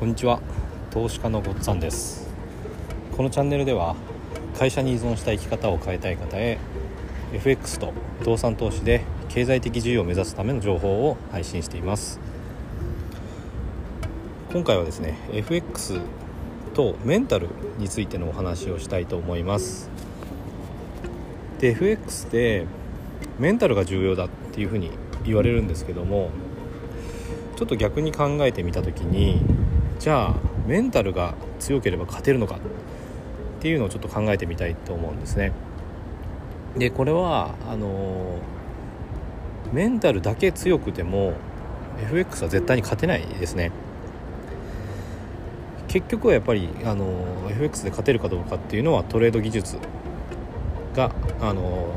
こんにちは。投資家のごっつぁんです。このチャンネルでは会社に依存した生き方を変えたい方へ FX と不動産投資で経済的自由を目指すための情報を配信しています。今回はですね FX とメンタルについてのお話をしたいと思います。で FX でメンタルが重要だっていうふうに言われるんですけどもちょっと逆に考えてみた時にじゃあメンタルが強ければ勝てるのかっていうのをちょっと考えてみたいと思うんですね。でこれはあのメンタルだけ強くても FX は絶対に勝てないですね。結局はやっぱりあの FX で勝てるかどうかっていうのはトレード技術があの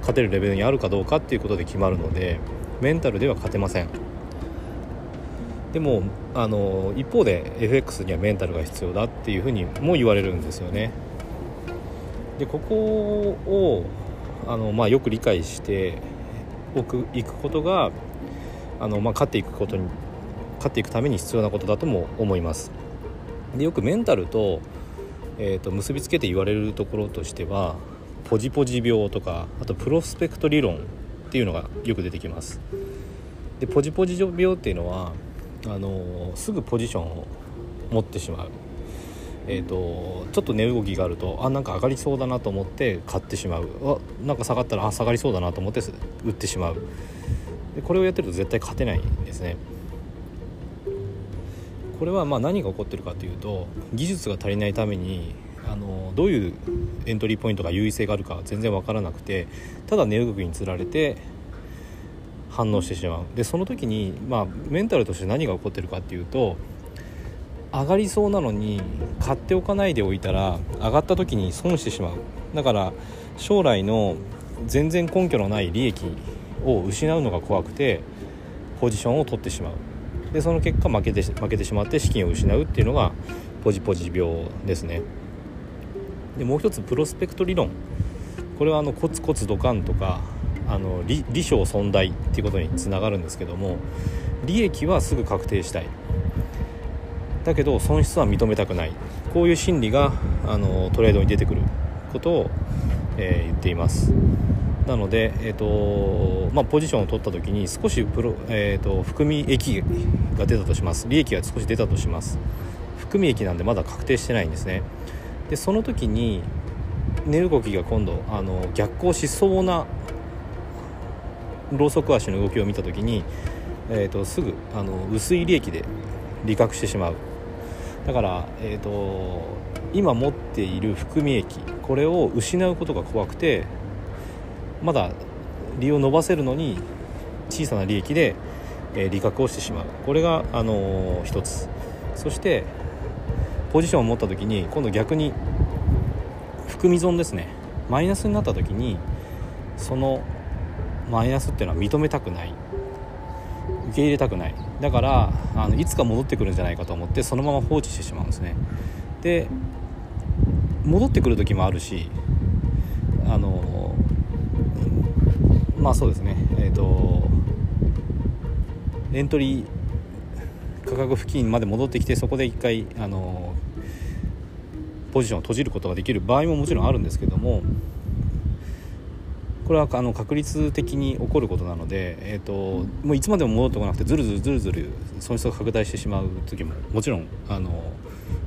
勝てるレベルにあるかどうかっていうことで決まるのでメンタルでは勝てません。でもあの一方で FX にはメンタルが必要だっていうふうにも言われるんですよね。でここをあの、まあ、よく理解しておくいくことがあの、まあ、勝っていくことに勝っていくために必要なことだとも思います。でよくメンタルと,、えーと結びつけて言われるところとしてはポジポジ病とかあとプロスペクト理論っていうのがよく出てきます。でポジポジ病っていうのはあのすぐポジションを持ってしまう。えーと、ちょっと値動きがあるとあなんか上がりそうだなと思って買ってしまう。あなんか下がったらあ下がりそうだなと思って売ってしまう。でこれをやってると絶対勝てないんですね。これはまあ何が起こってるかというと技術が足りないためにあのどういうエントリーポイントが優位性があるか全然分からなくてただ値動きにつられて反応してしまう。でその時に、まあ、メンタルとして何が起こってるかっていうと上がりそうなのに買っておかないでおいたら上がった時に損してしまう。だから将来の全然根拠のない利益を失うのが怖くてポジションを取ってしまう。でその結果負けて負けてしまって資金を失うっていうのがポジポジ病ですね。でもう一つプロスペクト理論。これはあのコツコツドカンとかあの利利小損大っていうことにつながるんですけども利益はすぐ確定したい。だけど損失は認めたくない。こういう心理があのトレードに出てくることを、えー、言っています。なので、えーとまあ、ポジションを取った時に少しプロ、えーと、含み益が出たとします。利益が少し出たとします。含み益なんでまだ確定してないんですね。でその時に値動きが今度あの逆行しそうなローソク足の動きを見た時に、えーと、すぐあの薄い利益で利確してしまう。だから、えーと、今持っている含み益これを失うことが怖くてまだ利を伸ばせるのに小さな利益で、えー、利確をしてしまう。これが、あのー、一つ。そしてポジションを持った時に今度逆に含み損ですね。マイナスになった時にそのマイナスっていうのは認めたくない。受け入れたくない。だからあのいつか戻ってくるんじゃないかと思ってそのまま放置してしまうんですね。で戻ってくる時もあるしあのまあそうですね。えっ、ー、とエントリー価格付近まで戻ってきてそこで一回あのポジションを閉じることができる場合ももちろんあるんですけどもこれはあの確率的に起こることなので、えーと、もういつまでも戻ってこなくてずるずるずるずる損失が拡大してしまう時ももちろんあの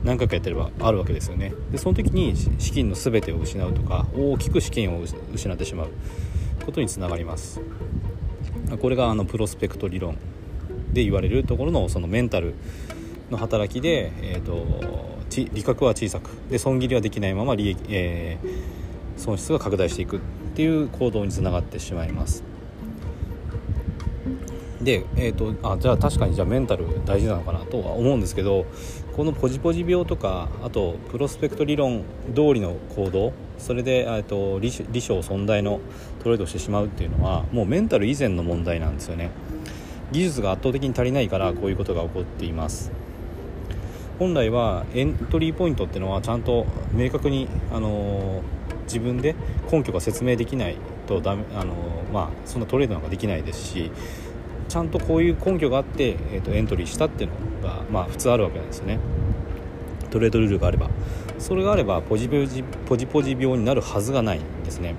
何回かやってればあるわけですよね。でその時に資金の全てを失うとか大きく資金を失ってしまうことにつながります。これがあのプロスペクト理論で言われるところのそのメンタルの働きで、えーと、利確は小さく。で損切りはできないまま利益、えー、損失が拡大していくっていう行動につながってしまいます。で、えーと、あじゃあ確かにじゃあメンタル大事なのかなとは思うんですけどこのポジポジ病とかあとプロスペクト理論通りの行動それで、えーと、利利小損大のトレードしてしまうっていうのはもうメンタル以前の問題なんですよね。技術が圧倒的に足りないからこういうことが起こっています。本来はエントリーポイントっていうのはちゃんと明確に、あのー自分で根拠が説明できないとダメあの、まあ、そんなトレードなんかできないですしちゃんとこういう根拠があって、えーと、エントリーしたっていうのが、まあ、普通あるわけなんですよね。トレードルールがあればそれがあればポジポジポジポジ病になるはずがないんですね。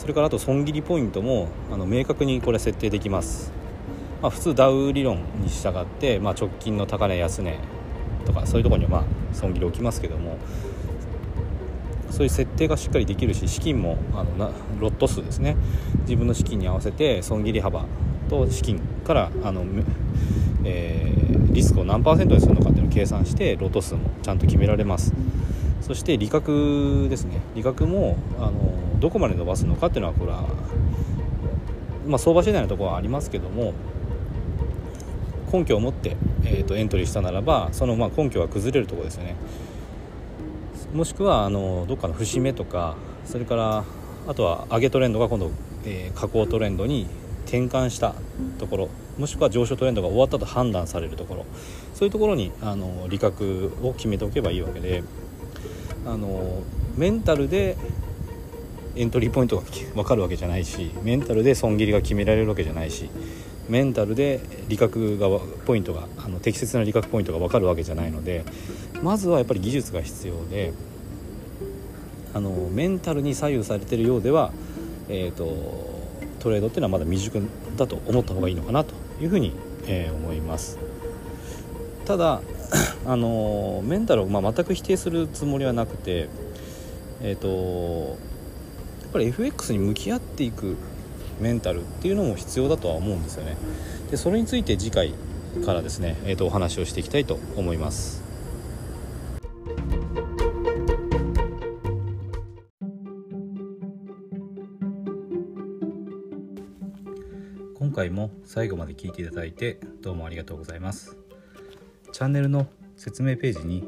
それからあと損切りポイントもあの明確にこれ設定できます、まあ、普通ダウ理論に従って、まあ、直近の高値安値とかそういうところにはま損切り起きますけどもそういう設定がしっかりできるし資金もあのなロット数ですね。自分の資金に合わせて損切り幅と資金からあの、えー、リスクを何パーセントにするのかっていうのを計算してロット数もちゃんと決められます。そして利確ですね。利確もあのどこまで伸ばすのかっていうのはこれは、まあ、相場次第のところはありますけども根拠を持って、えーと、エントリーしたならばそのまあ根拠は崩れるところですよね。もしくはあのどっかの節目とかそれからあとは上げトレンドが今度、えー、下降トレンドに転換したところもしくは上昇トレンドが終わったと判断されるところそういうところにあの利確を決めておけばいいわけであのメンタルでエントリーポイントが分かるわけじゃないしメンタルで損切りが決められるわけじゃないしメンタルで利確がポイントがあの適切な利確ポイントが分かるわけじゃないのでまずはやっぱり技術が必要であのメンタルに左右されてるようでは、えーと、トレードっていうのはまだ未熟だと思った方がいいのかなというふうに、えー、思います。ただあのメンタルを、まあ、全く否定するつもりはなくてえっ、ー、とやっぱり FX に向き合っていくメンタルっていうのも必要だとは思うんですよね。でそれについて次回からですね、えー、とお話をしていきたいと思います。今回も最後まで聞いていただいてどうもありがとうございます。チャンネルの説明ページに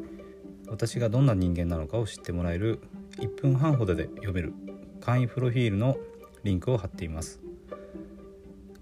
私がどんな人間なのかを知ってもらえる1分半ほどで読める簡易プロフィールのリンクを貼っています。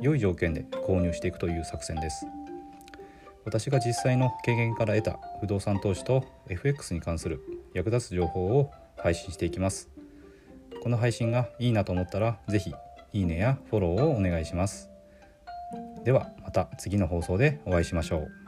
良い条件で購入していくという作戦です。私が実際の経験から得た不動産投資と FX に関する役立つ情報を配信していきます。この配信がいいなと思ったら是非いいねやフォローをお願いします。ではまた次の放送でお会いしましょう。